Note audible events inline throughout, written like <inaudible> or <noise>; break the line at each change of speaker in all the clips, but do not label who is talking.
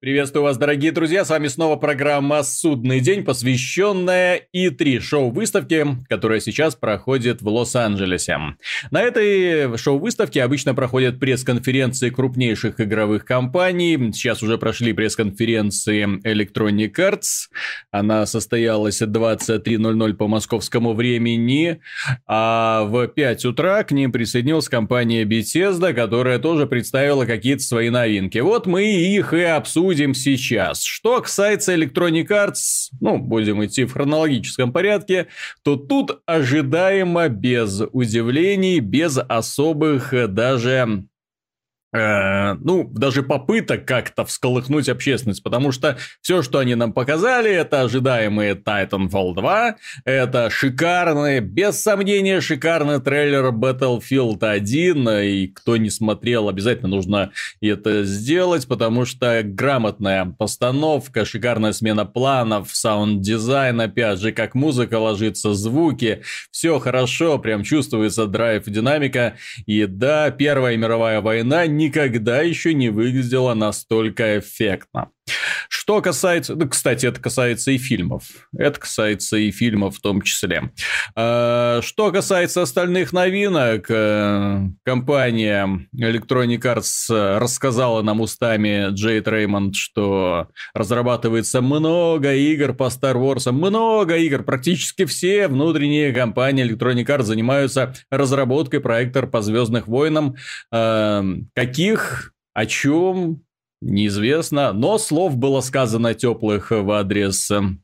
Приветствую вас, дорогие друзья, с вами снова программа «Судный день», посвященная И3 шоу-выставке, которая сейчас проходит в Лос-Анджелесе. На этой шоу-выставке обычно проходят пресс-конференции крупнейших игровых компаний. Сейчас уже прошли пресс-конференции Electronic Arts. Она состоялась 23.00 по московскому времени, а в 5 утра к ним присоединилась компания Bethesda, которая тоже представила какие-то свои новинки. Вот мы их и обсудим обсудим сейчас. Что касается Electronic Arts, ну, будем идти в хронологическом порядке, то тут ожидаемо без удивлений, без особых даже Э, ну, даже попыток как-то всколыхнуть общественность, потому что все, что они нам показали, это ожидаемые Titanfall 2, это шикарный, без сомнения, шикарный трейлер Battlefield 1, и кто не смотрел, обязательно нужно это сделать, потому что грамотная постановка, шикарная смена планов, саунд-дизайн, опять же, как музыка ложится, звуки, все хорошо, прям чувствуется драйв, динамика, и да, Первая мировая война никогда еще не выглядела настолько эффектно. Что касается... Ну, кстати, это касается и фильмов. Это касается и фильмов в том числе. А, что касается остальных новинок, э, компания Electronic Arts рассказала нам устами Джейд Реймонд, что разрабатывается много игр по Star Wars. Много игр. Практически все внутренние компании Electronic Arts занимаются разработкой проектов по Звездных войнам. А, каких о чем неизвестно, но слов было сказано теплых в адрес эм,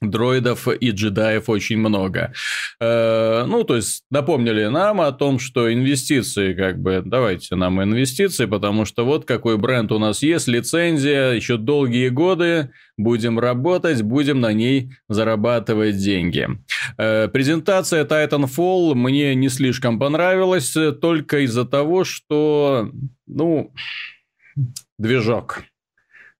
дроидов и джедаев очень много. Э, ну, то есть, напомнили нам о том, что инвестиции, как бы, давайте нам инвестиции, потому что вот какой бренд у нас есть, лицензия, еще долгие годы, будем работать, будем на ней зарабатывать деньги. Э, презентация Titanfall мне не слишком понравилась, только из-за того, что, ну, движок.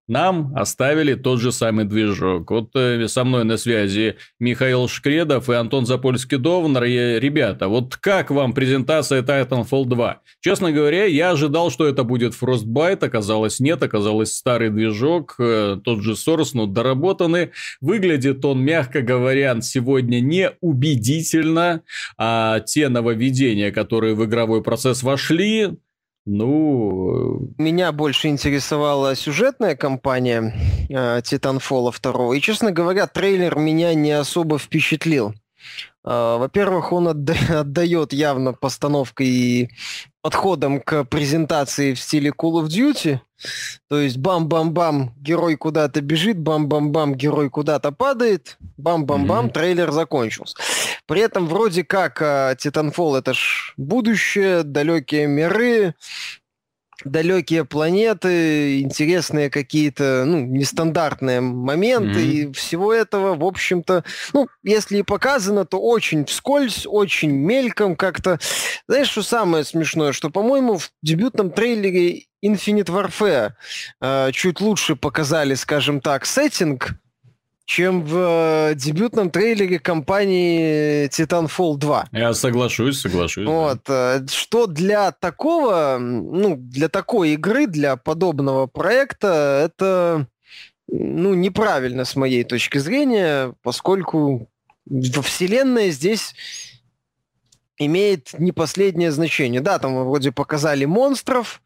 Нам оставили тот же самый движок. Вот э, со мной на связи Михаил Шкредов и Антон Запольский-Довнер. Ребята, вот как вам презентация Titanfall 2? Честно говоря, я ожидал, что это будет Frostbite, оказалось нет, оказалось старый движок, э, тот же Source, но доработанный. Выглядит он, мягко говоря, сегодня не убедительно, а те нововведения, которые в игровой процесс вошли, ну...
Меня больше интересовала сюжетная кампания э, Titanfall 2. И, честно говоря, трейлер меня не особо впечатлил. Э, во-первых, он отда- <laughs> отдает явно постановкой подходом к презентации в стиле Call of Duty. То есть бам-бам-бам, герой куда-то бежит, бам-бам-бам, герой куда-то падает, бам-бам-бам, mm-hmm. трейлер закончился. При этом вроде как э, Titanfall это ж будущее, далекие миры, далекие планеты, интересные какие-то, ну, нестандартные моменты, mm-hmm. и всего этого, в общем-то, ну, если и показано, то очень вскользь, очень мельком как-то. Знаешь, что самое смешное, что, по-моему, в дебютном трейлере Infinite Warfare э, чуть лучше показали, скажем так, сеттинг, чем в э, дебютном трейлере компании Titanfall 2.
Я соглашусь, соглашусь.
Вот, да. Э, что для такого, ну, для такой игры, для подобного проекта, это, ну, неправильно с моей точки зрения, поскольку вселенная здесь имеет не последнее значение. Да, там вроде показали монстров,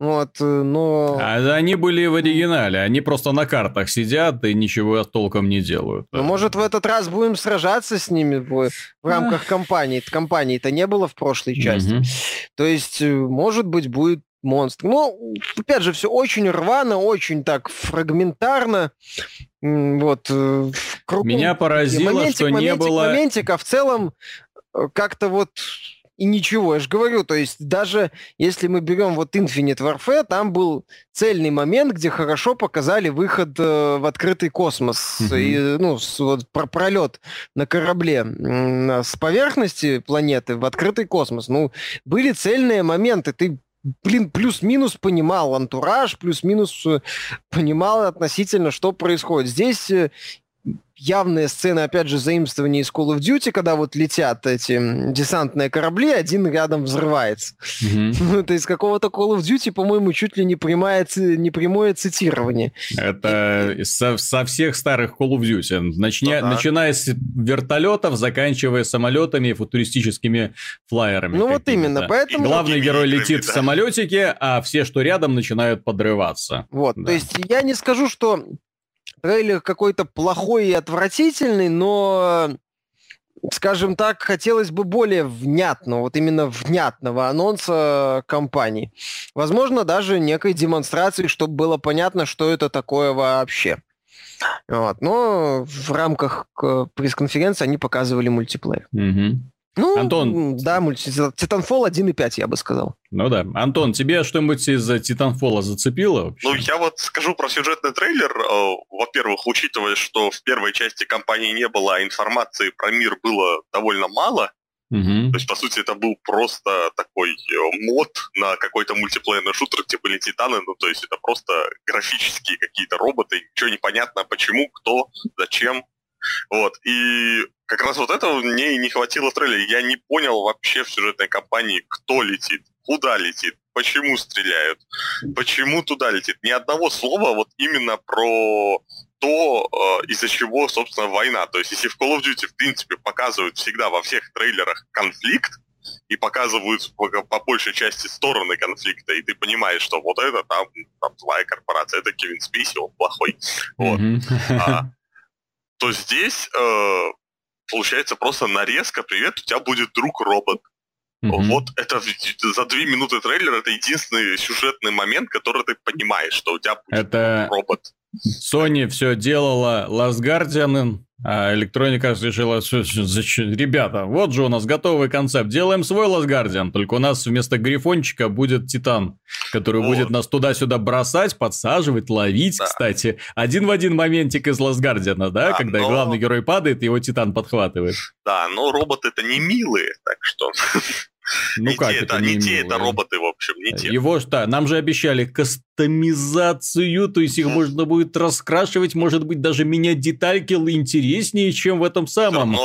вот, э, но...
А они были в оригинале, они просто на картах сидят и ничего толком не делают.
Ну, может, в этот раз будем сражаться с ними в, в рамках компании. Компании-то не было в прошлой части. Угу. То есть, э, может быть, будет монстр. Ну, опять же, все очень рвано, очень так фрагментарно. Вот. Э,
Меня поразило, моментик, что
моментик,
не было...
Моментик, а в целом как-то вот и ничего. Я же говорю, то есть даже если мы берем вот Infinite Warfare, там был цельный момент, где хорошо показали выход э, в открытый космос. Mm-hmm. И, ну, с, вот, про пролет на корабле э, с поверхности планеты в открытый космос. Ну, были цельные моменты. Ты блин, плюс-минус понимал антураж, плюс-минус э, понимал относительно, что происходит. Здесь явные сцены, опять же, заимствования из Call of Duty, когда вот летят эти десантные корабли, один рядом взрывается. Mm-hmm. <laughs> Ну, это из какого-то Call of Duty, по-моему, чуть ли не прямое, не прямое цитирование.
Это со, со всех старых Call of Duty. Начня, ну, да. Начиная с вертолетов, заканчивая самолетами и футуристическими флайерами.
Ну вот именно, поэтому...
Главный герой летит в самолетике, а все, что рядом, начинают подрываться.
Вот, да. то есть я не скажу, что трейлер какой-то плохой и отвратительный, но, скажем так, хотелось бы более внятного, вот именно внятного анонса компании. Возможно, даже некой демонстрации, чтобы было понятно, что это такое вообще. Вот. Но в рамках пресс-конференции они показывали мультиплеер.
Угу.
Ну, Антон... да, Titanfall 1.5, я бы сказал.
Ну да. Антон, тебе что-нибудь из Titanfall зацепило
вообще? Ну, я вот скажу про сюжетный трейлер. Э, во-первых, учитывая, что в первой части компании не было, а информации про мир было довольно мало,
Угу.
То есть, по сути, это был просто такой э, мод на какой-то мультиплеерный шутер, где были титаны, ну, то есть это просто графические какие-то роботы, ничего не понятно, почему, кто, зачем. Вот, и как раз вот этого мне и не хватило в трейлере. Я не понял вообще в сюжетной кампании, кто летит, куда летит, почему стреляют, почему туда летит. Ни одного слова вот именно про то, э, из-за чего, собственно, война. То есть, если в Call of Duty, в принципе, показывают всегда во всех трейлерах конфликт, и показывают по, по большей части стороны конфликта, и ты понимаешь, что вот это там, там злая корпорация, это Кевин Спейси, он плохой. Вот. А, то здесь э, получается просто нарезка, привет, у тебя будет друг-робот. Mm-hmm. Вот это за две минуты трейлера это единственный сюжетный момент, который ты понимаешь, что у тебя будет
это... робот. Sony все делала Last Guardian, а электроника решила, ребята, вот же у нас готовый концепт, делаем свой Last Guardian, только у нас вместо грифончика будет Титан, который вот. будет нас туда-сюда бросать, подсаживать, ловить, да. кстати. Один в один моментик из Last Guardian, да, да когда но... главный герой падает, его Титан подхватывает.
Да, но роботы это не милые, так что...
Ну не как те, это, не, не те,
это роботы, в общем, не те.
Его что, нам же обещали кастомизацию, то есть их можно будет раскрашивать, может быть, даже менять детальки интереснее, чем в этом самом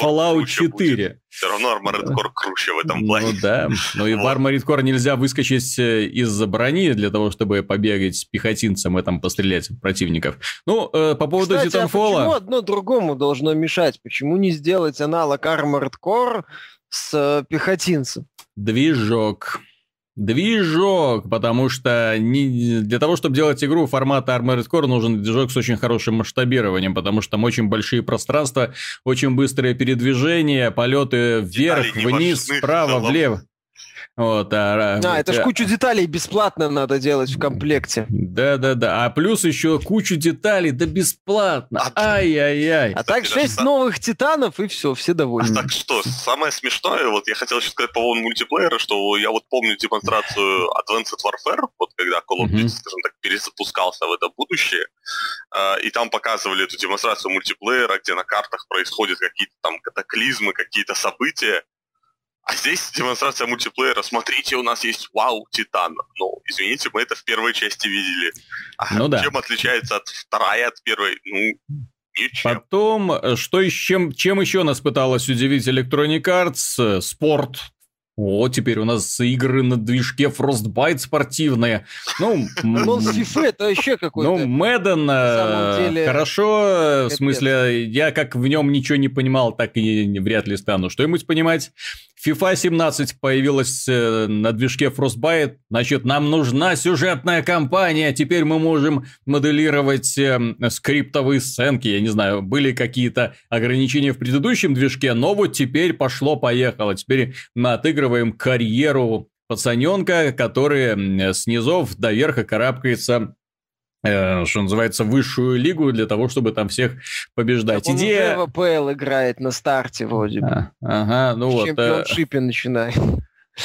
Fallout 4.
Все равно Armored Core круче в этом плане.
Ну да, но и в Armored Core нельзя выскочить э, из-за брони для того, чтобы побегать с пехотинцем и там пострелять противников. Ну, э, по поводу
Кстати, Titanfall... а почему одно другому должно мешать? Почему не сделать аналог Armored Core с э, пехотинцем.
Движок. Движок, потому что не, для того, чтобы делать игру формата Armored Core, нужен движок с очень хорошим масштабированием, потому что там очень большие пространства, очень быстрое передвижение, полеты вверх, Детали вниз, справа, влево. Вот,
а, а это ж кучу деталей бесплатно надо делать в комплекте.
Да-да-да, а плюс еще кучу деталей, да бесплатно. А Ай-яй-яй.
А так шесть новых титанов, и все, все довольны.
А так что, самое смешное, вот я хотел еще сказать по поводу мультиплеера, что я вот помню демонстрацию Advanced Warfare, вот когда Call of Duty, скажем так, перезапускался в это будущее, а, и там показывали эту демонстрацию мультиплеера, где на картах происходят какие-то там катаклизмы, какие-то события, а здесь демонстрация мультиплеера. Смотрите, у нас есть Вау Титан. Ну, извините, мы это в первой части видели. А ну да. Чем отличается от второй от первой? Ну, Ничем.
Потом, э, что чем, чем еще нас пыталась удивить Electronic Arts? Э, спорт, о, теперь у нас игры на движке Frostbite спортивные. Ну, <laughs>
ну FIFA это вообще какой-то...
Ну, Мэдден э, хорошо, в смысле, я как в нем ничего не понимал, так и вряд ли стану. Что-нибудь понимать. FIFA 17 появилась э, на движке Frostbite, значит, нам нужна сюжетная кампания, теперь мы можем моделировать э, скриптовые сценки, я не знаю, были какие-то ограничения в предыдущем движке, но вот теперь пошло-поехало, теперь мы отыгрываем карьеру пацаненка, который с низов до верха карабкается Э, что называется, высшую лигу для того, чтобы там всех побеждать. Так
Идея... Он ВПЛ играет на старте вроде бы. А,
ага, ну в вот.
В чемпионшипе э... начинает.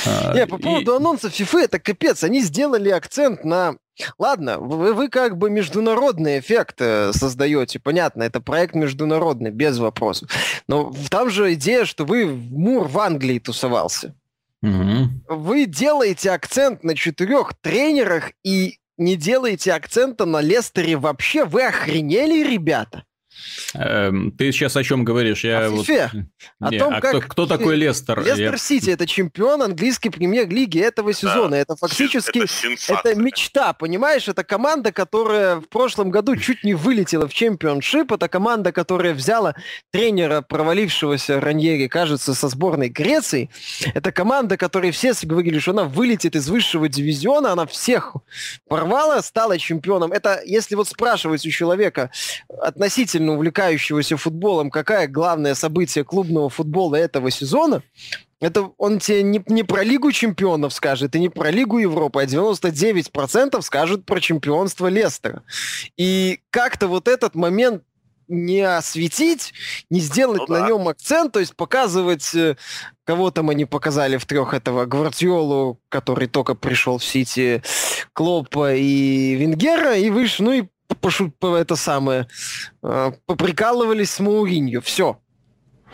А, <laughs> Не, по поводу и... анонса FIFA, это капец. Они сделали акцент на... Ладно, вы, вы как бы международный эффект э, создаете. Понятно, это проект международный, без вопросов. Но там же идея, что вы Мур в Англии тусовался.
Угу.
Вы делаете акцент на четырех тренерах и не делаете акцента на Лестере вообще? Вы охренели, ребята?
Эм, ты сейчас о чем говоришь?
Я о вот... О
Не, том, а как... кто, кто такой Лестер?
Лестер Я... Сити – это чемпион английской премьер-лиги этого сезона. Да. Это фактически это, это мечта, понимаешь? Это команда, которая в прошлом году чуть не вылетела в чемпионшип. Это команда, которая взяла тренера, провалившегося Раньери, кажется, со сборной Греции. Это команда, которой все говорили, что она вылетит из высшего дивизиона. Она всех порвала, стала чемпионом. Это, если вот спрашивать у человека относительно увлекающегося футболом, какое главное событие клубного футбола этого сезона, это он тебе не, не про Лигу чемпионов скажет, и не про Лигу Европы, а 99% скажет про чемпионство Лестера. И как-то вот этот момент не осветить, не сделать ну, на да. нем акцент, то есть показывать, э, кого там они показали в трех этого, Гвардиолу, который только пришел в Сити, Клопа и Венгера, и выше, ну и пошу, это самое, э, поприкалывались с Мауриньо. Все.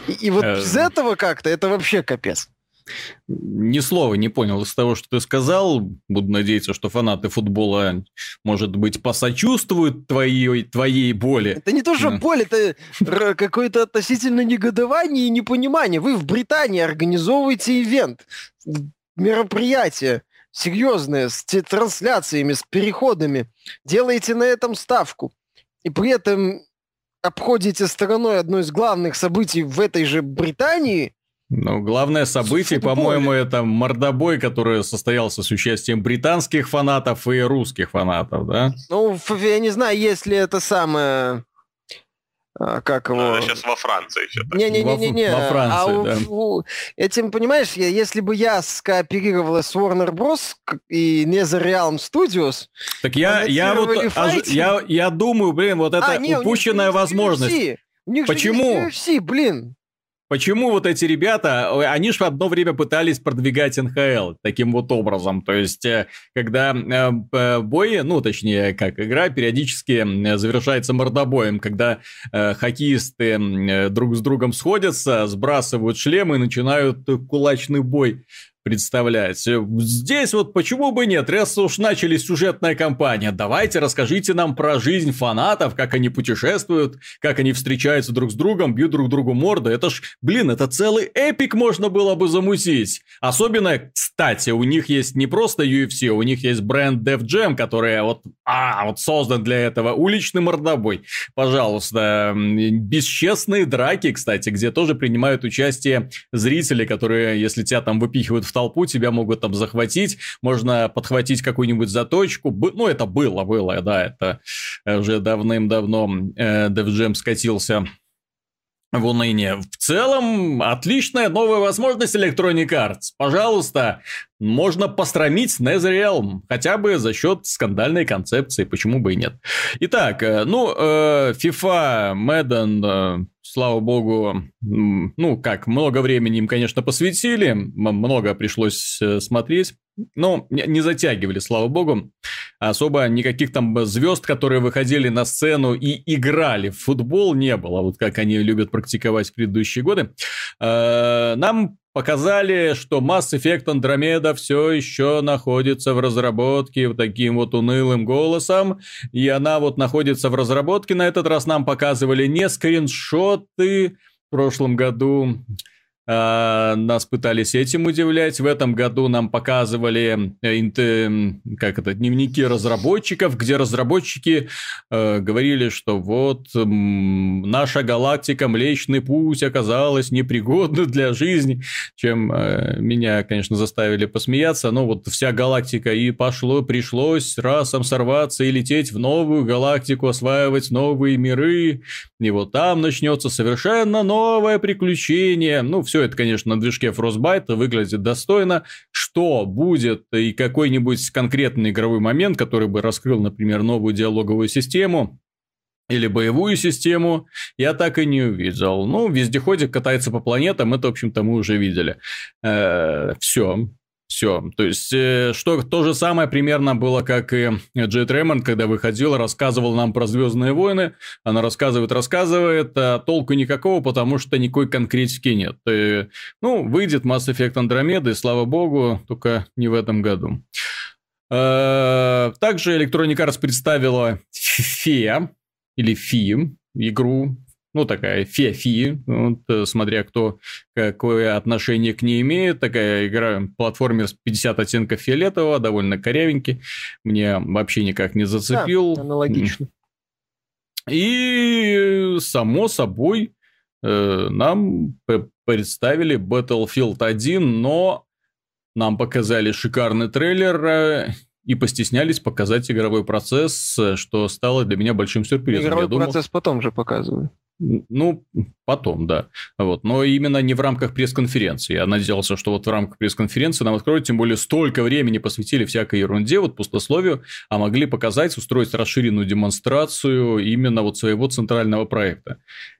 И, и вот э... из этого как-то это вообще капец.
Ни слова не понял из того, что ты сказал. Буду надеяться, что фанаты футбола, может быть, посочувствуют твоей, твоей боли.
Это не то, что боль, это какое-то относительно негодование и непонимание. Вы в Британии организовываете ивент, мероприятие серьезные, с трансляциями, с переходами, делаете на этом ставку, и при этом обходите стороной одно из главных событий в этой же Британии,
ну, главное событие, по-моему, это мордобой, который состоялся с участием британских фанатов и русских фанатов, да?
Ну, я не знаю, есть ли это самое как его...
Она сейчас во Франции
Не-не-не-не.
Во, во Франции, а да.
У, этим, понимаешь, если бы я скооперировала с Warner Bros. и не за Realm Studios...
Так я, я вот... Я, я думаю, блин, вот это а, не, упущенная возможность.
У них Почему? Же UFC, блин.
Почему вот эти ребята, они же одно время пытались продвигать НХЛ таким вот образом. То есть, э, когда э, бои, ну, точнее, как игра периодически завершается мордобоем, когда э, хоккеисты друг с другом сходятся, сбрасывают шлемы и начинают кулачный бой представлять. Здесь вот почему бы нет, раз уж начали сюжетная кампания, давайте расскажите нам про жизнь фанатов, как они путешествуют, как они встречаются друг с другом, бьют друг другу морды. Это ж, блин, это целый эпик можно было бы замутить. Особенно, кстати, у них есть не просто UFC, у них есть бренд Def Jam, который вот, а, вот создан для этого. Уличный мордобой. Пожалуйста. Бесчестные драки, кстати, где тоже принимают участие зрители, которые, если тебя там выпихивают в толпу, тебя могут там захватить, можно подхватить какую-нибудь заточку. Ну, это было, было, да, это уже давным-давно э, DevJam скатился в уныние. В целом, отличная новая возможность Electronic Arts. Пожалуйста, можно постромить NetherRealm, хотя бы за счет скандальной концепции, почему бы и нет. Итак, э, ну, э, FIFA, Madden, э, слава богу, ну, как, много времени им, конечно, посвятили, много пришлось смотреть, но не затягивали, слава богу. Особо никаких там звезд, которые выходили на сцену и играли в футбол, не было, вот как они любят практиковать в предыдущие годы. Нам показали, что Mass Effect Andromeda все еще находится в разработке вот таким вот унылым голосом, и она вот находится в разработке. На этот раз нам показывали не скриншоты в прошлом году, нас пытались этим удивлять. В этом году нам показывали э, как это, дневники разработчиков, где разработчики э, говорили, что вот наша галактика Млечный Путь оказалась непригодна для жизни, чем э, меня, конечно, заставили посмеяться. Но вот вся галактика и пошло, пришлось расом сорваться и лететь в новую галактику, осваивать новые миры. И вот там начнется совершенно новое приключение. Ну, все все это, конечно, на движке Frostbite выглядит достойно. Что будет и какой-нибудь конкретный игровой момент, который бы раскрыл, например, новую диалоговую систему, или боевую систему, я так и не увидел. Ну, вездеходик катается по планетам, это, в общем-то, мы уже видели. Э, все. Все. То есть, э, что то же самое примерно было, как и Джет Ремонд, когда выходил, рассказывал нам про Звездные войны. Она рассказывает, рассказывает, а толку никакого, потому что никакой конкретики нет. И, э, ну, выйдет Mass Effect Andromeda, и слава богу, только не в этом году. Э, также Electronic Arts представила FIA, или FI, игру, ну, такая фи-фи, вот, э, смотря кто какое отношение к ней имеет. Такая игра, платформер с 50 оттенков фиолетового, довольно корявенький. Мне вообще никак не зацепил.
Да, аналогично.
И, само собой, э, нам представили Battlefield 1, но нам показали шикарный трейлер э, и постеснялись показать игровой процесс, что стало для меня большим сюрпризом.
Игровой
думал...
процесс потом же показывают.
Ну, потом, да. Вот. Но именно не в рамках пресс-конференции. Я надеялся, что вот в рамках пресс-конференции нам откроют, тем более столько времени посвятили всякой ерунде, вот пустословию, а могли показать, устроить расширенную демонстрацию именно вот своего центрального проекта.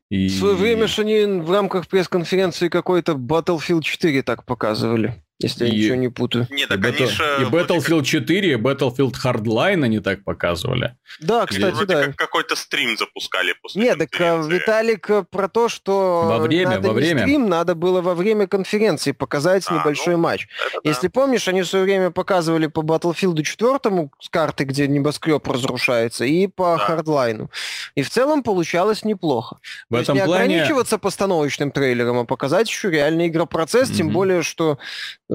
И... В свое время же они в рамках пресс-конференции какой-то Battlefield 4 так показывали. Если и... я ничего не путаю.
Нет, так они же...
И Battlefield 4, и Battlefield Hardline они так показывали.
Да, кстати,
Вроде
да.
Как какой-то стрим запускали после
Нет, так а, Виталик э, про то, что
во время,
надо
во время.
стрим, надо было во время конференции показать а, небольшой ну, матч. Если да. помнишь, они в свое время показывали по Battlefield 4 с карты, где небоскреб разрушается, и по да. Hardline. И в целом получалось неплохо.
В то этом есть
не
плане...
ограничиваться постановочным трейлером, а показать еще реальный игропроцесс, mm-hmm. тем более, что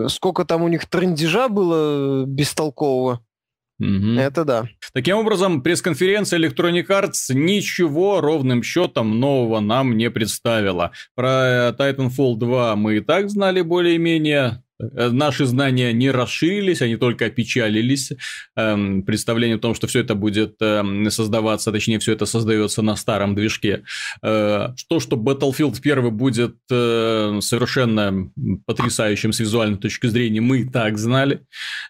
сколько там у них трендежа было бестолкового.
Угу.
Это да.
Таким образом, пресс-конференция Electronic Arts ничего ровным счетом нового нам не представила. Про Titanfall 2 мы и так знали более-менее. Э, наши знания не расширились, они только опечалились. Эм, представление о том, что все это будет эм, создаваться, точнее, все это создается на старом движке. Э, то, что Battlefield 1 будет э, совершенно потрясающим с визуальной точки зрения, мы и так знали.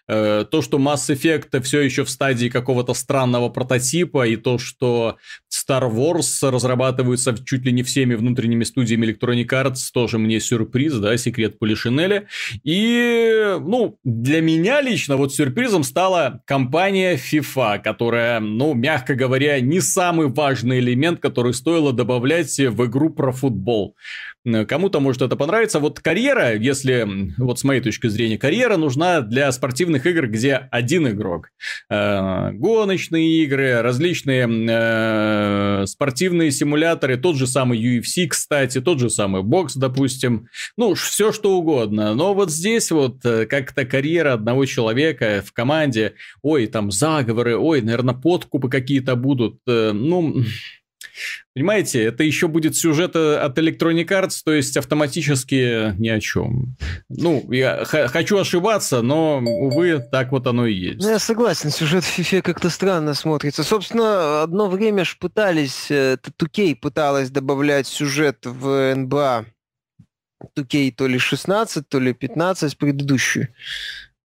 То, что Mass Effect все еще в стадии какого-то странного прототипа, и то, что Star Wars разрабатывается чуть ли не всеми внутренними студиями Electronic Arts, тоже мне сюрприз, да, секрет Полишинеля. И и, ну, для меня лично вот сюрпризом стала компания FIFA, которая, ну, мягко говоря, не самый важный элемент, который стоило добавлять в игру про футбол. Э, кому-то может это понравиться. Вот карьера, если, вот с моей точки зрения, карьера нужна для спортивных игр, где один игрок. Э, гоночные игры, различные э, спортивные симуляторы, тот же самый UFC, кстати, тот же самый бокс, допустим. Ну, все что угодно. Но вот здесь вот как-то карьера одного человека в команде, ой, там заговоры, ой, наверное, подкупы какие-то будут. Ну, Понимаете, это еще будет сюжет от Electronic Arts, то есть автоматически ни о чем. Ну, я хочу ошибаться, но, увы, так вот оно и есть.
Ну, я согласен, сюжет в FIFA как-то странно смотрится. Собственно, одно время ж пытались, 2K э, пыталась добавлять сюжет в НБА 2K то ли 16, то ли 15 предыдущую.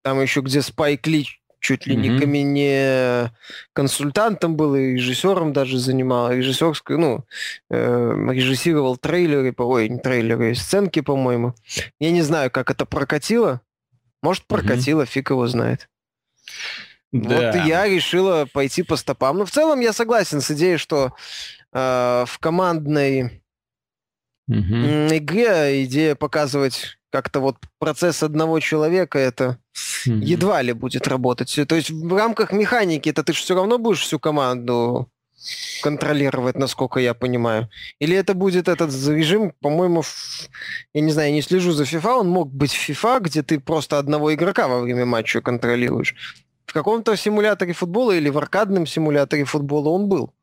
Там еще где Спайк Ли чуть ли mm-hmm. не, не консультантом был, и режиссером даже занимал, режиссерскую, ну, э, режиссировал трейлеры, ой, не трейлеры, сценки, по-моему. Я не знаю, как это прокатило. Может, прокатило, mm-hmm. фиг его знает. Да. Вот и я решила пойти по стопам. Но в целом я согласен с идеей, что э, в командной mm-hmm. игре идея показывать как-то вот процесс одного человека, это mm-hmm. едва ли будет работать. То есть в рамках механики это ты же все равно будешь всю команду контролировать, насколько я понимаю. Или это будет этот режим, по-моему, в... я не знаю, я не слежу за FIFA, он мог быть в FIFA, где ты просто одного игрока во время матча контролируешь. В каком-то симуляторе футбола или в аркадном симуляторе футбола он был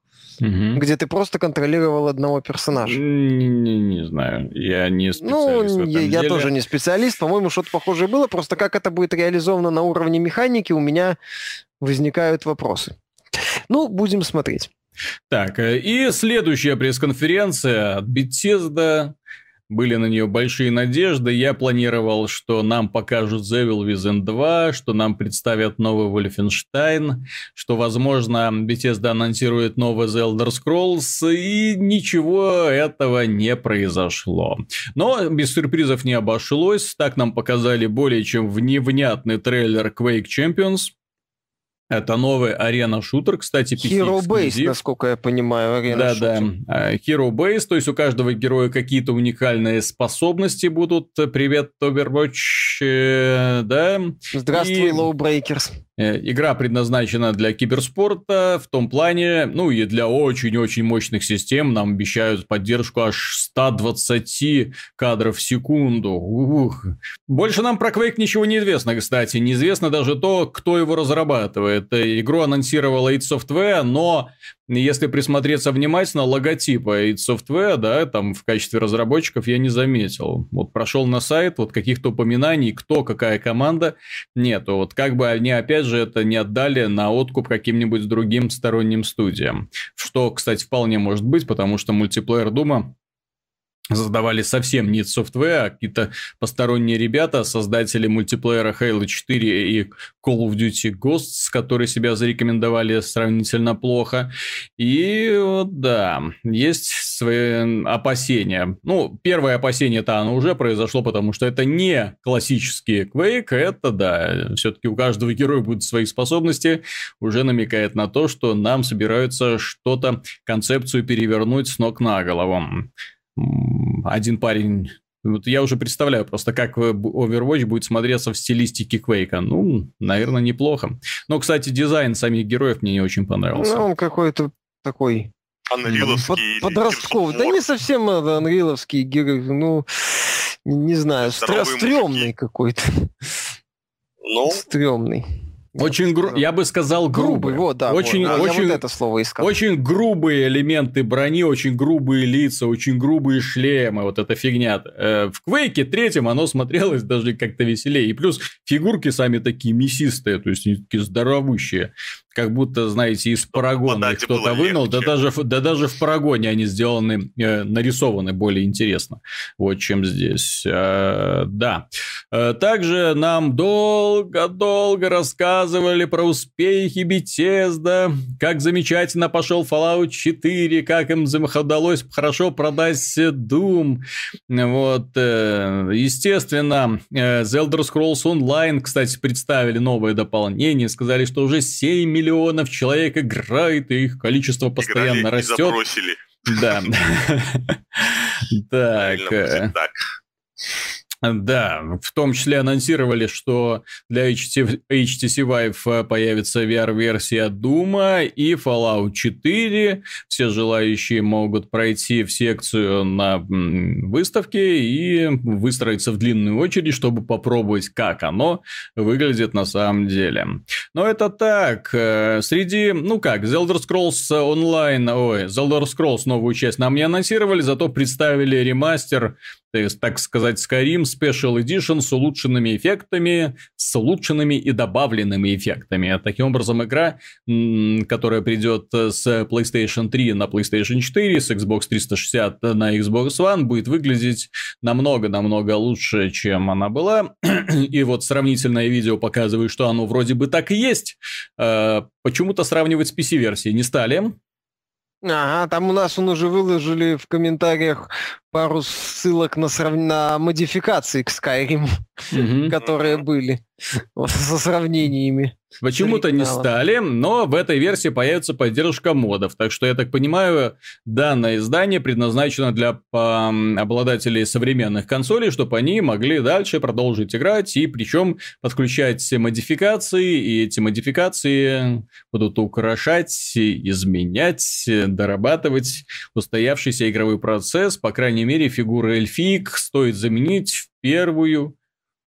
угу. где ты просто контролировал одного персонажа.
Не, не, не знаю, я не специалист.
Ну,
в этом
я,
деле.
я тоже не специалист, по-моему, что-то похожее было, просто как это будет реализовано на уровне механики, у меня возникают вопросы. Ну, будем смотреть.
Так, э, и следующая пресс-конференция от Bethesda были на нее большие надежды. Я планировал, что нам покажут The Evil Within 2, что нам представят новый Wolfenstein, что, возможно, Bethesda анонсирует новый The Elder Scrolls, и ничего этого не произошло. Но без сюрпризов не обошлось. Так нам показали более чем вневнятный трейлер Quake Champions, Это новый арена-шутер, кстати,
PC Hero Base, насколько я понимаю,
арена Да, да. Hero Base, то есть у каждого героя какие-то уникальные способности будут. Привет, Overwatch, э, да.
Здравствуй, И... Lowbreakers.
Э, игра предназначена для киберспорта в том плане, ну и для очень-очень мощных систем. Нам обещают поддержку аж 120 кадров в секунду. Ух. Больше нам про Quake ничего не известно, кстати. Неизвестно даже то, кто его разрабатывает. Э, игру анонсировала id Software, но если присмотреться внимательно, логотипа id Software, да, там в качестве разработчиков я не заметил. Вот прошел на сайт, вот каких-то упоминаний, кто, какая команда, нету. Вот как бы они опять же, это не отдали на откуп каким-нибудь другим сторонним студиям. Что, кстати, вполне может быть, потому что мультиплеер Дума создавали совсем не Software, а какие-то посторонние ребята, создатели мультиплеера Halo 4 и Call of Duty Ghosts, которые себя зарекомендовали сравнительно плохо. И да, есть свои опасения. Ну, первое опасение-то оно уже произошло, потому что это не классический Quake, это, да, все-таки у каждого героя будут свои способности, уже намекает на то, что нам собираются что-то, концепцию перевернуть с ног на голову один парень вот я уже представляю просто, как Overwatch будет смотреться в стилистике Quake. Ну, наверное, неплохо. Но, кстати, дизайн самих героев мне не очень понравился.
Ну, он какой-то такой...
Анриловский.
Под, подростковый. Да не совсем анриловский герой. Ну, не знаю, стр- стрёмный какой-то. Ну? Стрёмный.
Очень гру... я бы сказал грубый.
Вот, да.
Очень,
вот,
очень,
вот это слово искал.
Очень грубые элементы брони, очень грубые лица, очень грубые шлемы, вот эта фигня. Э, в Квейке третьем оно смотрелось даже как-то веселее. И плюс фигурки сами такие мясистые, то есть они такие здоровущие как будто, знаете, из парагона их кто-то вынул, да даже, да даже в парагоне они сделаны, э, нарисованы более интересно, вот чем здесь. Э, да. Э, также нам долго-долго рассказывали про успехи Bethesda, как замечательно пошел Fallout 4, как им удалось хорошо продать Doom. Вот, э, естественно, э, The Elder Scrolls Online, кстати, представили новое дополнение, сказали, что уже 7 миллионов миллионов человек играет, и их количество постоянно Играли растет. Да. <laughs> Так. Э, так. Да, в том числе анонсировали, что для HTC, HTC Vive э, появится VR-версия Doom и Fallout 4. Все желающие могут пройти в секцию на выставке и выстроиться в длинную очередь, чтобы попробовать, как оно выглядит на самом деле. Но это так. Э, среди, ну как, The Elder Scrolls Online, ой, The Elder Scrolls новую часть нам не анонсировали, зато представили ремастер то есть, так сказать, Skyrim Special Edition с улучшенными эффектами, с улучшенными и добавленными эффектами. Таким образом, игра, которая придет с PlayStation 3 на PlayStation 4, с Xbox 360 на Xbox One, будет выглядеть намного-намного лучше, чем она была. И вот сравнительное видео показывает, что оно вроде бы так и есть. Э, почему-то сравнивать с PC-версией не стали.
Ага, там у нас он уже выложили в комментариях пару ссылок на, срав... на модификации к Skyrim, mm-hmm. которые были со сравнениями.
Почему-то не стали, но в этой версии появится поддержка модов. Так что, я так понимаю, данное издание предназначено для обладателей современных консолей, чтобы они могли дальше продолжить играть, и причем подключать модификации, и эти модификации будут украшать, изменять, дорабатывать устоявшийся игровой процесс. По крайней мере, фигуры эльфик стоит заменить в первую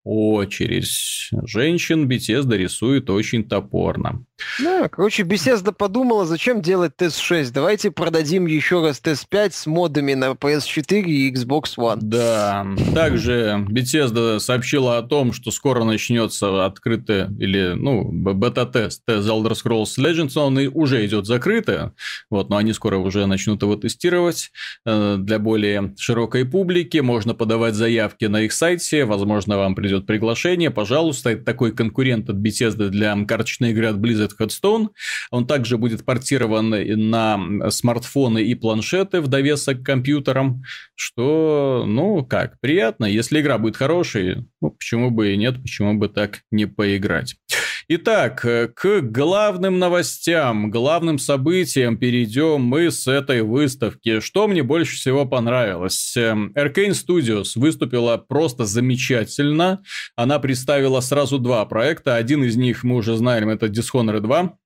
очередь. Женщин Bethesda рисует очень топорно.
Да, короче, Bethesda подумала, зачем делать тест 6 Давайте продадим еще раз тест 5 с модами на PS4 и Xbox One.
Да, также Bethesda сообщила о том, что скоро начнется открытый или, ну, бета-тест The Elder Scrolls Legends, он и уже идет закрытый, вот, но они скоро уже начнут его тестировать э, для более широкой публики. Можно подавать заявки на их сайте, возможно, вам придет приглашение, пожалуйста, это такой конкурент от Bethesda для карточной игры от Blizzard Headstone. Он также будет портирован на смартфоны и планшеты в довесок к компьютерам, что, ну, как, приятно. Если игра будет хорошей, ну, почему бы и нет, почему бы так не поиграть. Итак, э, к главным новостям, главным событиям перейдем мы с этой выставки. Что мне больше всего понравилось? Эм, Arcane Studios выступила просто замечательно. Она представила сразу два проекта. Один из них мы уже знаем, это Dishonored 2.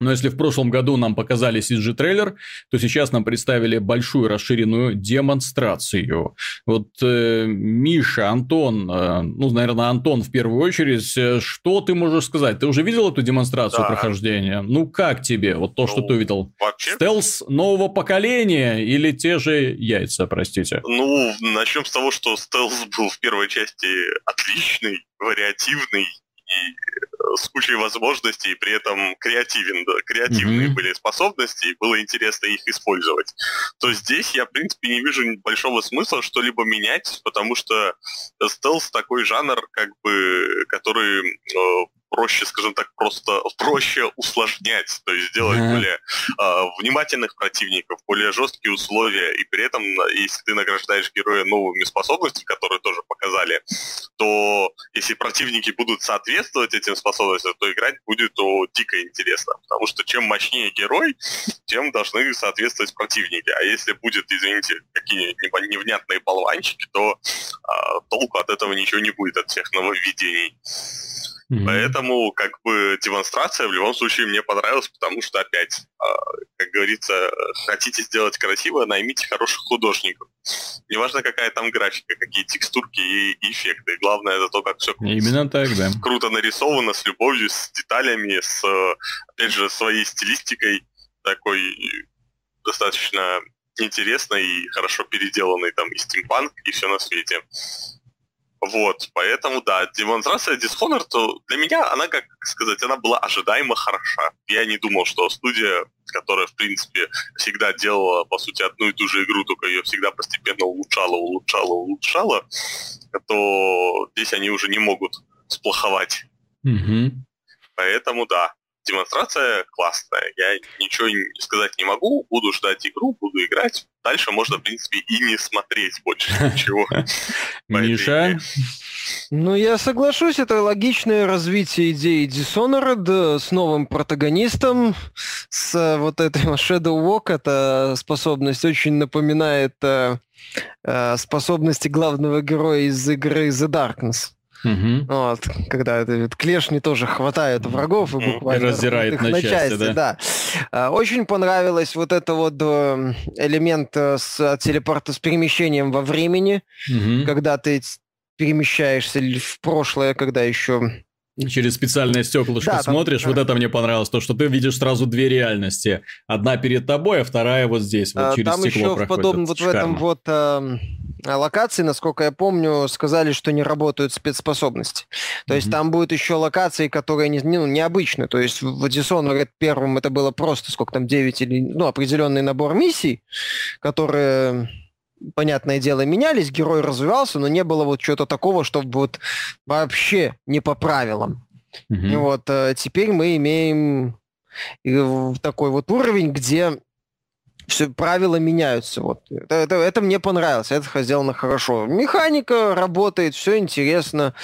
Но если в прошлом году нам показали CG-трейлер, то сейчас нам представили большую расширенную демонстрацию. Вот э, Миша, Антон, э, ну, наверное, Антон в первую очередь, э, что ты можешь сказать? Ты уже видел эту демонстрацию да. прохождения? Ну, как тебе? Вот то, ну, что ты увидел. Вообще... Стелс нового поколения или те же яйца, простите?
Ну, начнем с того, что стелс был в первой части отличный, вариативный и с кучей возможностей, и при этом креативен, да, креативные mm-hmm. были способности, и было интересно их использовать, то здесь я, в принципе, не вижу большого смысла что-либо менять, потому что стелс такой жанр, как бы, который э, проще, скажем так, просто проще усложнять, то есть сделать mm-hmm. более э, внимательных противников, более жесткие условия, и при этом, если ты награждаешь героя новыми способностями, которые тоже показали, то если противники будут соответствовать этим способностям, то играть будет о, дико интересно, потому что чем мощнее герой, тем должны соответствовать противники, а если будет, извините, какие-нибудь невнятные болванчики, то э, толку от этого ничего не будет, от всех нововведений. Mm-hmm. Поэтому, как бы, демонстрация в любом случае мне понравилась, потому что, опять, а, как говорится, хотите сделать красиво, наймите хороших художников. Неважно, какая там графика, какие текстурки и эффекты. Главное, это то, как все
Именно так, да.
круто нарисовано, с любовью, с деталями, с, опять же, своей стилистикой такой достаточно интересной и хорошо переделанной, там, и стимпанк, и все на свете. Вот, поэтому, да, демонстрация Dishonored, то для меня она, как сказать, она была ожидаемо хороша. Я не думал, что студия, которая, в принципе, всегда делала, по сути, одну и ту же игру, только ее всегда постепенно улучшала, улучшала, улучшала, то здесь они уже не могут сплоховать.
Угу.
Поэтому, да, демонстрация классная. Я ничего сказать не могу. Буду ждать игру, буду играть. Дальше можно, в принципе, и не смотреть больше <laughs> ничего.
Миша?
Ну, я соглашусь, это логичное развитие идеи Dishonored с новым протагонистом, с вот этой Shadow Walk. Эта способность очень напоминает э, э, способности главного героя из игры The Darkness.
Угу.
Вот, когда этот клешни тоже хватают врагов и буквально
и раздирает на, на части, части да.
да. А, очень понравилось вот это вот э, элемент э, с телепорта с перемещением во времени, угу. когда ты перемещаешься в прошлое, когда еще
Через специальное стеклышко да, смотришь, там, вот это мне понравилось, то, что ты видишь сразу две реальности. Одна перед тобой, а вторая вот здесь, вот а, через там стекло еще проходит. в подобном,
вот в этом вот э, локации, насколько я помню, сказали, что не работают спецспособности. То mm-hmm. есть там будут еще локации, которые не, ну, необычны. То есть в Dishonored первым это было просто, сколько там, 9 или, ну, определенный набор миссий, которые понятное дело, менялись, герой развивался, но не было вот чего-то такого, чтобы вот вообще не по правилам. Mm-hmm. И вот э, теперь мы имеем такой вот уровень, где все правила меняются. Вот. Это, это, это мне понравилось, это сделано хорошо. Механика работает, все интересно,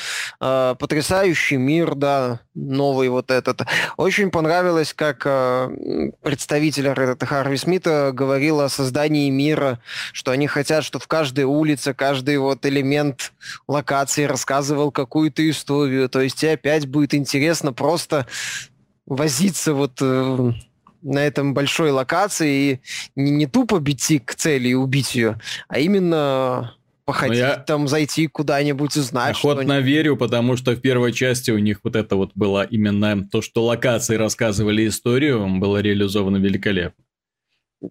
э, потрясающий мир, да, новый вот этот. Очень понравилось, как э, представитель этот, Харви Смита говорил о создании мира, что они хотят, что в каждой улице, каждый вот элемент локации рассказывал какую-то историю. То есть и опять будет интересно просто возиться вот... Э, на этом большой локации и не, не тупо бить к цели и убить ее, а именно походить я там, зайти куда-нибудь, узнать
Охотно верю, потому что в первой части у них вот это вот было именно то, что локации рассказывали историю, было реализовано великолепно.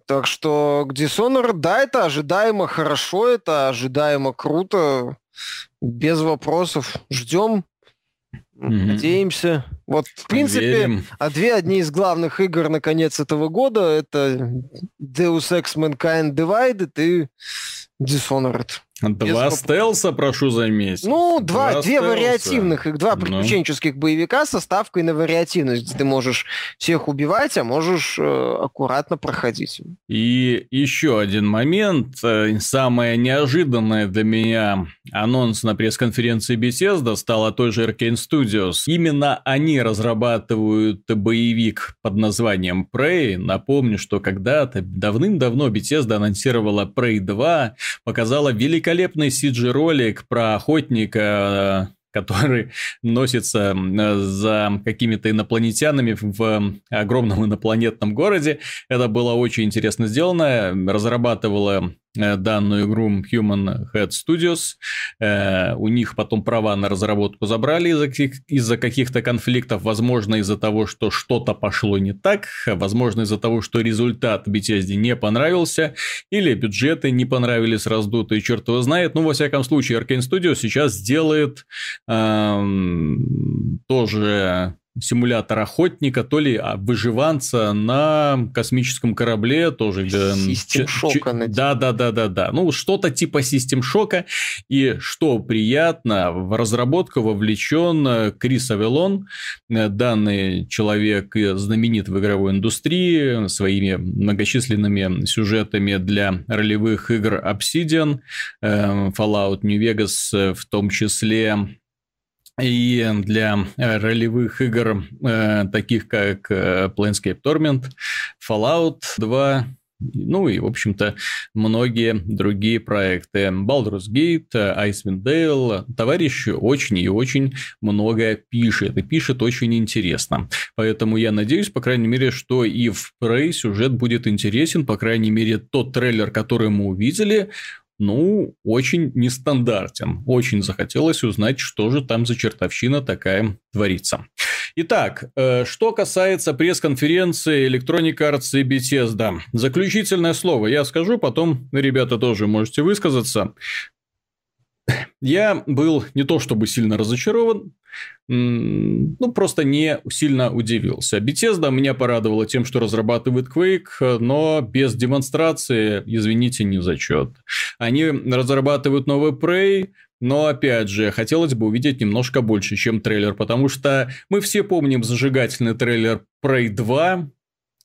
Так что Dishonored, да, это ожидаемо хорошо, это ожидаемо круто, без вопросов. Ждем. Надеемся. Вот, в принципе, Верим. а две одни из главных игр на конец этого года это Deus Ex Mankind Divided и Dishonored.
Два Без... стелса, прошу заметить.
Ну, два, два две стелса. вариативных, два ну. приключенческих ну. боевика со ставкой на вариативность, ты можешь всех убивать, а можешь э, аккуратно проходить.
И еще один момент, э, самое неожиданное для меня анонс на пресс-конференции Bethesda стала той же Arkane Studios. Именно они разрабатывают боевик под названием Prey. Напомню, что когда-то давным-давно Bethesda анонсировала Prey 2, показала великолепный великолепный CG-ролик про охотника который <laughs> носится за какими-то инопланетянами в огромном инопланетном городе. Это было очень интересно сделано. Разрабатывала э, данную игру Human Head Studios. Э, у них потом права на разработку забрали из-за, из каких-то конфликтов. Возможно, из-за того, что что-то пошло не так. Возможно, из-за того, что результат Bethesda не понравился. Или бюджеты не понравились раздутые, черт его знает. Ну, во всяком случае, Arkane Studios сейчас делает тоже симулятор охотника, то ли а, выживанца на космическом корабле тоже.
Систем шока.
Да, да, да, да, да. Ну, что-то типа систем шока. И что приятно, в разработку вовлечен э, Крис Авелон. Э, данный человек знаменит в игровой индустрии своими многочисленными сюжетами для ролевых игр Obsidian, э, Fallout New Vegas в том числе и для э, ролевых игр, э, таких как э, Planescape Torment, Fallout 2, ну и, в общем-то, многие другие проекты. Baldur's Gate, Icewind Dale. Товарищ очень и очень много пишет. И пишет очень интересно. Поэтому я надеюсь, по крайней мере, что и в Prey сюжет будет интересен. По крайней мере, тот трейлер, который мы увидели, ну, очень нестандартен. Очень захотелось узнать, что же там за чертовщина такая творится. Итак, э, что касается пресс-конференции Electronic Arts и Bethesda. Заключительное слово я скажу, потом ребята тоже можете высказаться. Я был не то чтобы сильно разочарован, ну, просто не сильно удивился. Bethesda меня порадовала тем, что разрабатывает Quake, но без демонстрации, извините, не зачет. Они разрабатывают новый Prey, но, опять же, хотелось бы увидеть немножко больше, чем трейлер, потому что мы все помним зажигательный трейлер Prey 2,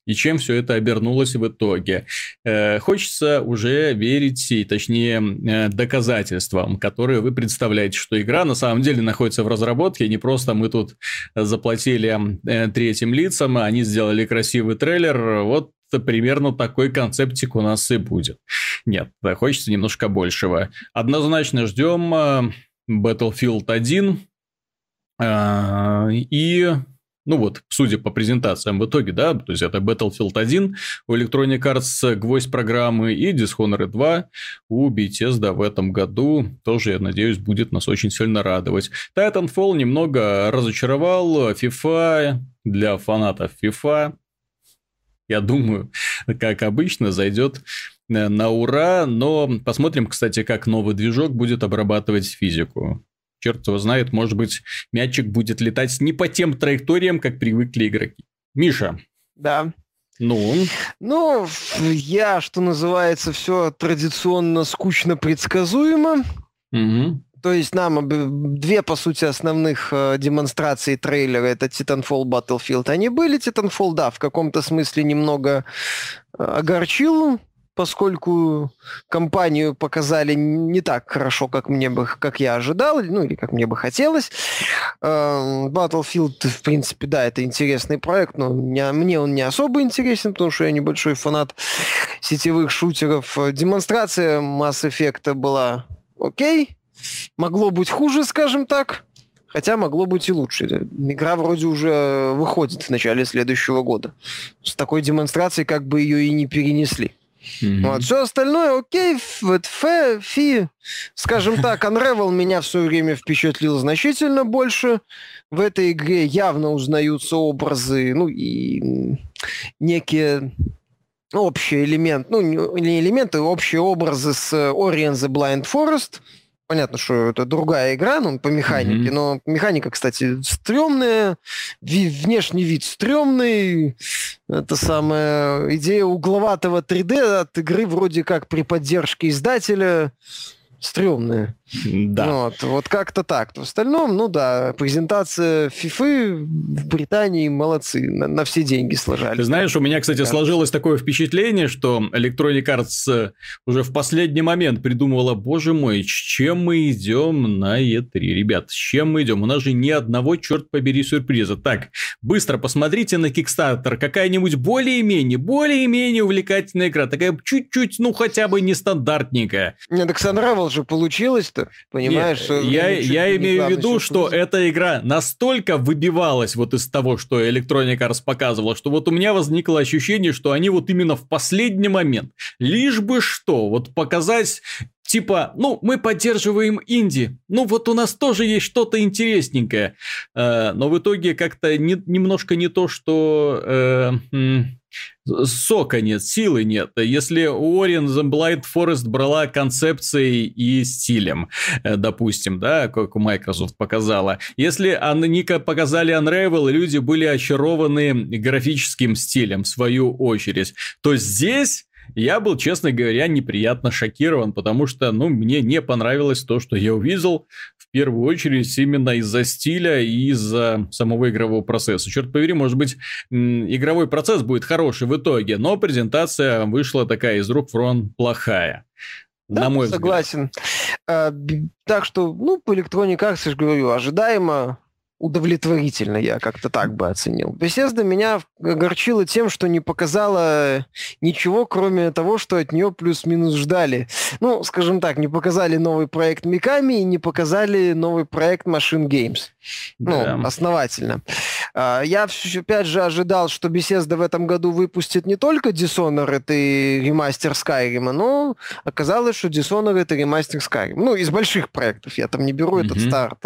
и чем все это обернулось в итоге. Э, хочется уже верить, и точнее э, доказательствам, которые вы представляете, что игра на самом деле находится в разработке, не просто мы тут заплатили э, третьим лицам, а они сделали красивый трейлер, вот примерно такой концептик у нас и будет. Нет, хочется немножко большего. Однозначно ждем Battlefield 1 и ну вот, судя по презентациям в итоге, да, то есть это Battlefield 1 у Electronic Arts гвоздь программы и Dishonored 2 у Bethesda в этом году. Тоже, я надеюсь, будет нас очень сильно радовать. Titanfall немного разочаровал, FIFA для фанатов FIFA, я думаю, как обычно, зайдет на ура, но посмотрим, кстати, как новый движок будет обрабатывать физику черт его знает, может быть, мячик будет летать не по тем траекториям, как привыкли игроки. Миша.
Да.
Ну?
Ну, я, что называется, все традиционно скучно предсказуемо.
Угу.
То есть нам две, по сути, основных э, демонстрации трейлера, это Titanfall Battlefield, они были. Titanfall, да, в каком-то смысле немного э, огорчил, поскольку компанию показали не так хорошо, как мне бы, как я ожидал, ну или как мне бы хотелось. Эм, Battlefield, в принципе, да, это интересный проект, но мне он не особо интересен, потому что я небольшой фанат сетевых шутеров. Демонстрация Mass Effect была окей, могло быть хуже, скажем так. Хотя могло быть и лучше. Игра вроде уже выходит в начале следующего года. С такой демонстрацией как бы ее и не перенесли. Mm-hmm. Вот. Все остальное окей, вот фе, фи. Скажем так, Unravel меня в свое время впечатлил значительно больше. В этой игре явно узнаются образы, ну и некие общий элемент, ну не элементы, общие образы с Ori and the Blind Forest – Понятно, что это другая игра, ну, по механике, mm-hmm. но механика, кстати, стрёмная, ви- внешний вид стрёмный. Это самая идея угловатого 3D от игры вроде как при поддержке издателя стрёмные.
Да.
Вот, вот как-то так. В остальном, ну да, презентация FIFA в Британии молодцы, на, на все деньги сложали.
Ты знаешь, у меня, кстати,
Да.
сложилось такое впечатление, что Electronic Arts э, уже в последний момент придумывала, боже мой, с чем мы идем на E3, ребят, с чем мы идем? У нас же ни одного, черт побери, сюрприза. Так, быстро посмотрите на Kickstarter, какая-нибудь более-менее, более-менее увлекательная игра, такая чуть-чуть, ну, хотя бы нестандартненькая.
Не, так с Unravel же получилось-то, понимаешь?
Нет,
что
я, я имею в виду, что эта игра настолько выбивалась вот из того, что Electronic Arts показывала, что вот у меня возникло ощущение, что они вот именно в последний момент, лишь бы что, вот показать Типа, ну, мы поддерживаем инди. Ну, вот у нас тоже есть что-то интересненькое. Э, но в итоге как-то не- немножко не то, что э, сока нет, силы нет. Если Уоррен The Blind Forest брала концепцией и стилем, э, допустим, да, как Microsoft показала. Если они ка- показали Unravel, люди были очарованы графическим стилем, в свою очередь, то здесь я был, честно говоря, неприятно шокирован, потому что, ну, мне не понравилось то, что я увидел, в первую очередь именно из-за стиля и из-за самого игрового процесса. Черт побери, может быть, игровой процесс будет хороший в итоге, но презентация вышла такая из рук в рон плохая.
Да,
на мой
согласен. А, б- так что, ну, по Electronic Arts, я же говорю, ожидаемо, удовлетворительно, я как-то так бы оценил. Bethesda меня огорчила тем, что не показала ничего, кроме того, что от нее плюс-минус ждали. Ну, скажем так, не показали новый проект Миками и не показали новый проект Machine Games. Ну,
Да.
основательно. А, Я опять же ожидал, что Bethesda в этом году выпустит не только Dishonored и ремастер Skyrim, но оказалось, что Dishonored это ремастер Skyrim. Ну, из больших проектов. Я там не беру этот
Мгм.
старт.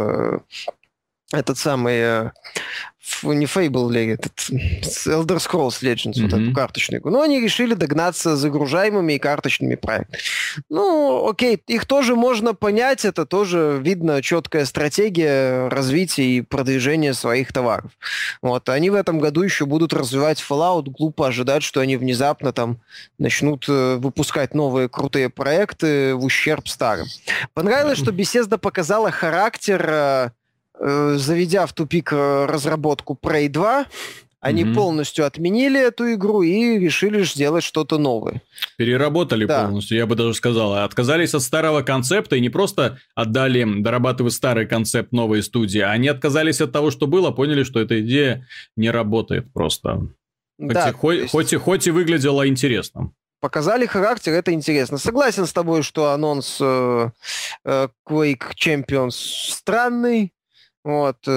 Этот самый... э, Не Fable ли, этот Elder Scrolls Legends, вот
Мгм.
эту карточную игру. Но они решили догнаться загружаемыми и карточными проектами. Ну, окей, их тоже можно понять, это тоже видно четкая стратегия развития и продвижения своих товаров. Вот, они в этом году еще будут развивать Fallout, глупо ожидать, что они внезапно там начнут э, выпускать новые крутые проекты в ущерб старым. Понравилось, что Bethesda показала характер, э, заведя в тупик э, разработку Prey 2, они
Мгм.
полностью отменили эту игру и решили сделать что-то новое.
Переработали
Да.
полностью, я бы даже сказал. Отказались от старого концепта и не просто отдали дорабатывать старый концепт новой студии, они отказались от того, что было, поняли, что эта идея не работает просто. Хоть,
Да,
и, хоть,
есть-
хоть, и, хоть и выглядело интересно.
Показали характер, это интересно. Согласен с тобой, что анонс э, э, Quake Champions странный. Вот.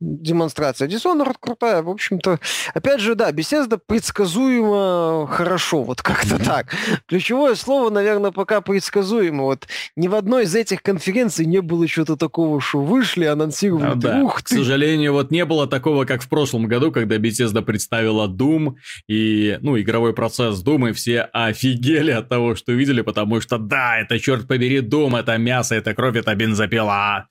Демонстрация Dishonored крутая. В общем-то, опять же, да, Bethesda предсказуемо хорошо, вот как-то так. Ключевое слово, наверное, пока предсказуемо. Вот ни в одной из этих конференций не было чего-то такого, что вышли, анонсировали.
А, да.
Ух
К
ты!
сожалению, вот не было такого, как в прошлом году, когда Bethesda представила Doom и, ну, игровой процесс Doom, и все офигели от того, что увидели, потому что, да, это, черт побери, Doom, это мясо, это кровь, это бензопила.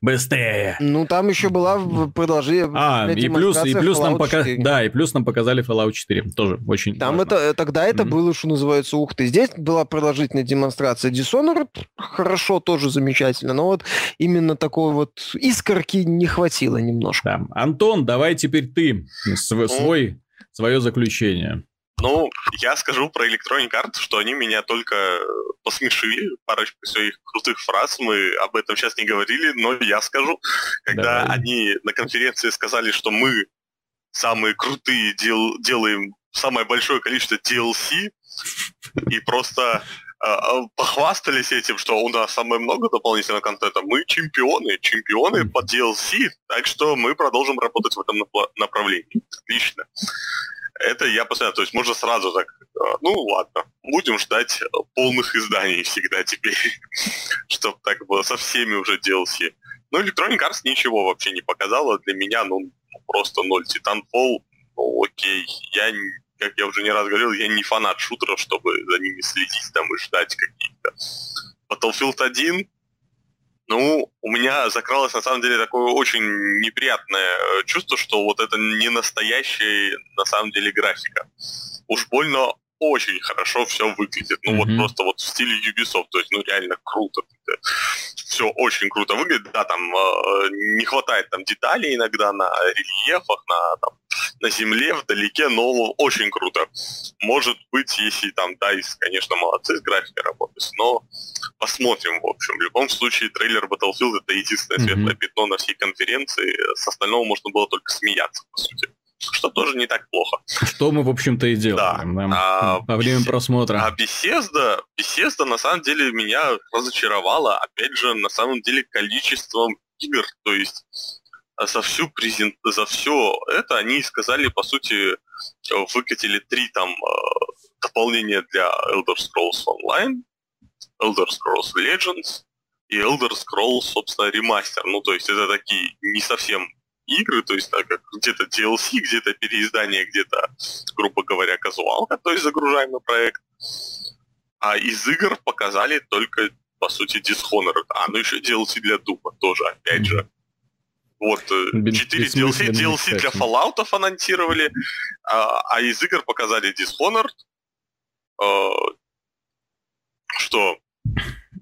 Быстрее!
Ну, там еще была в продолжение.
А, и плюс, и плюс нам пока, да, и плюс нам показали Fallout 4, тоже очень
Там
важно.
это, тогда это
Мгм.
было, что называется, ух ты. Здесь была продолжительная демонстрация Dishonored, хорошо, тоже замечательно, но вот именно такой вот искорки не хватило немножко.
Да. Антон, давай теперь ты св- свой, свое заключение.
Ну, я скажу про Electronic Arts, что они меня только э, посмешили парочкой своих крутых фраз. Мы об этом сейчас не говорили, но я скажу. Когда
Давай.
они на конференции сказали, что мы самые крутые, дел- делаем самое большое количество DLC, и просто а, а, похвастались этим, что у нас самое много дополнительного контента. Мы чемпионы, чемпионы по DLC, так что мы продолжим работать в этом направлении. Отлично. Это я постоянно, то есть можно сразу так, а, ну ладно, будем ждать э, полных изданий всегда теперь, <laughs> чтобы так было со всеми уже DLC. Ну, Electronic Arts ничего вообще не показала для меня, ну, просто ноль. Titanfall, ну, окей, я, как я уже не раз говорил, я не фанат шутеров, чтобы за ними следить там и ждать каких-то. Battlefield 1, ну, у меня закралось на самом деле такое очень неприятное э, чувство, что вот это не настоящая на самом деле графика. Уж больно очень хорошо все выглядит. Ну, mm-hmm. вот просто вот в стиле Ubisoft, то есть, ну, реально круто. Все очень круто выглядит. Да, там э, не хватает там деталей иногда на рельефах, на, там, на земле, вдалеке, но очень круто. Может быть, если там, и, конечно, молодцы с графикой работают, но посмотрим, в общем. В любом случае, трейлер Battlefield это единственное mm-hmm. светлое пятно на всей конференции. С остального можно было только смеяться, по сути что тоже не так плохо.
Что мы, в общем-то, и делаем да. а, во время Бес... просмотра.
А Беседа, Беседа, на самом деле, меня разочаровала, опять же, на самом деле, количеством игр. То есть за всю презент... за все это они сказали, по сути, выкатили три там э, дополнения для Elder Scrolls Online, Elder Scrolls Legends и Elder Scrolls, собственно, ремастер. Ну, то есть это такие не совсем игры, то есть так как где-то DLC, где-то переиздание, где-то, грубо говоря, казуалка, то есть загружаемый проект. А из игр показали только, по сути, Dishonored. А, ну еще DLC для Дума тоже, опять же. Вот, 4 э, DLC, DLC для Fallout анонсировали, а, а из игр показали Dishonored, э, что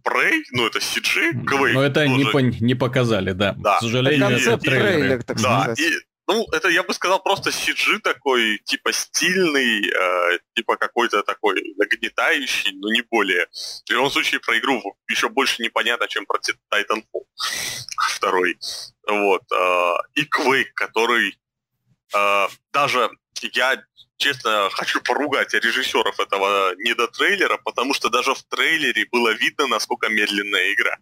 Prey, ну это CG,
Quake. Но это не, по, не показали, да.
да.
К сожалению,
концепт трейлер,
так да. сказать. И, ну, это, я бы сказал, просто CG такой, типа, стильный, э, типа, какой-то такой нагнетающий, но не более. В любом случае, про игру еще больше непонятно, чем про Titanfall второй. Вот. Э, и Quake, который э, даже я честно, хочу поругать режиссеров этого недотрейлера, потому что даже в трейлере было видно, насколько медленная игра.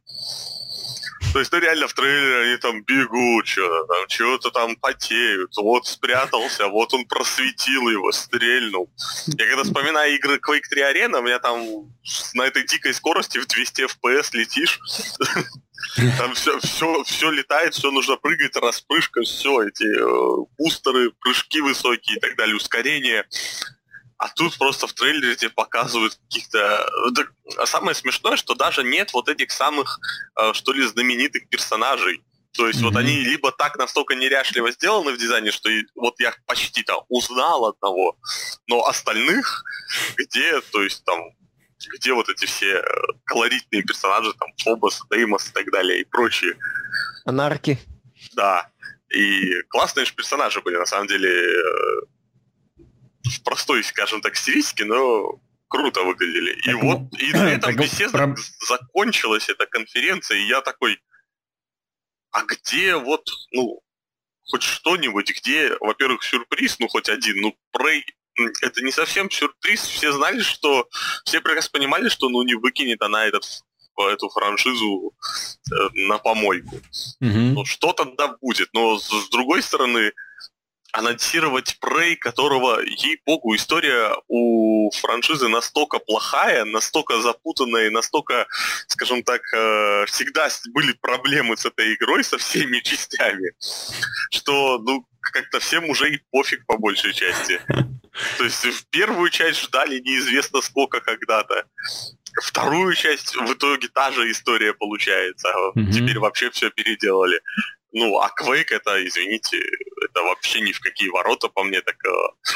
То есть, ну реально в трейлере они там бегут, что-то там, что-то там потеют. Вот спрятался, вот он просветил его, стрельнул. Я когда вспоминаю игры Quake 3 Arena, у меня там на этой дикой скорости в 200 FPS летишь. <laughs> Там все, все, все летает, все нужно прыгать, распрыжка, все, эти э, бустеры, прыжки высокие и так далее, ускорение. А тут просто в трейлере тебе показывают каких-то... А самое смешное, что даже нет вот этих самых, э, что ли, знаменитых персонажей. То есть mm-hmm. вот они либо так настолько неряшливо сделаны в дизайне, что вот я почти там узнал одного, но остальных, где, то есть там, где вот эти все э, колоритные персонажи, там, Фобос, Деймос и так далее, и прочие.
Анарки.
Да. И классные же персонажи были, на самом деле, э, в простой, скажем так, стилистике, но круто выглядели. И так, вот, и на <clears throat> этом беседа про... закончилась эта конференция, и я такой, а где вот, ну, хоть что-нибудь, где, во-первых, сюрприз, ну, хоть один, ну, Prey, это не совсем сюрприз, все знали, что, все прекрасно понимали, что, ну, не выкинет она этот эту франшизу э, на помойку. Угу. Ну, что тогда будет? Но с, с другой стороны, анонсировать Prey, которого, ей-богу, история у франшизы настолько плохая, настолько запутанная, настолько, скажем так, э, всегда были проблемы с этой игрой, со всеми <laughs> частями, что, ну, как-то всем уже и пофиг по большей части. То есть в первую часть ждали неизвестно сколько когда-то. Вторую часть в итоге та же история получается. Mm-hmm. Теперь вообще все переделали. Ну, а Quake это, извините, это вообще ни в какие ворота по мне, так э,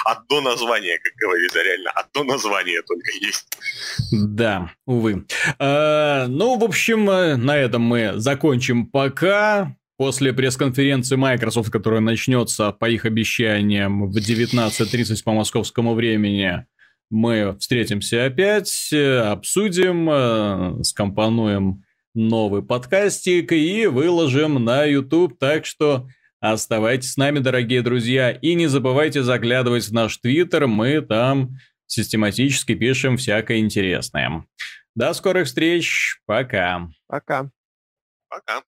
одно название, как говорится, реально, одно название только есть.
Да, увы. Э, ну, в общем, э, на этом мы закончим пока. После пресс-конференции Microsoft, которая начнется по их обещаниям в 19.30 по московскому времени, мы встретимся опять, обсудим, скомпонуем новый подкастик и выложим на YouTube, так что оставайтесь с нами, дорогие друзья, и не забывайте заглядывать в наш Твиттер, мы там систематически пишем всякое интересное. До скорых встреч, пока.
Пока.
Пока.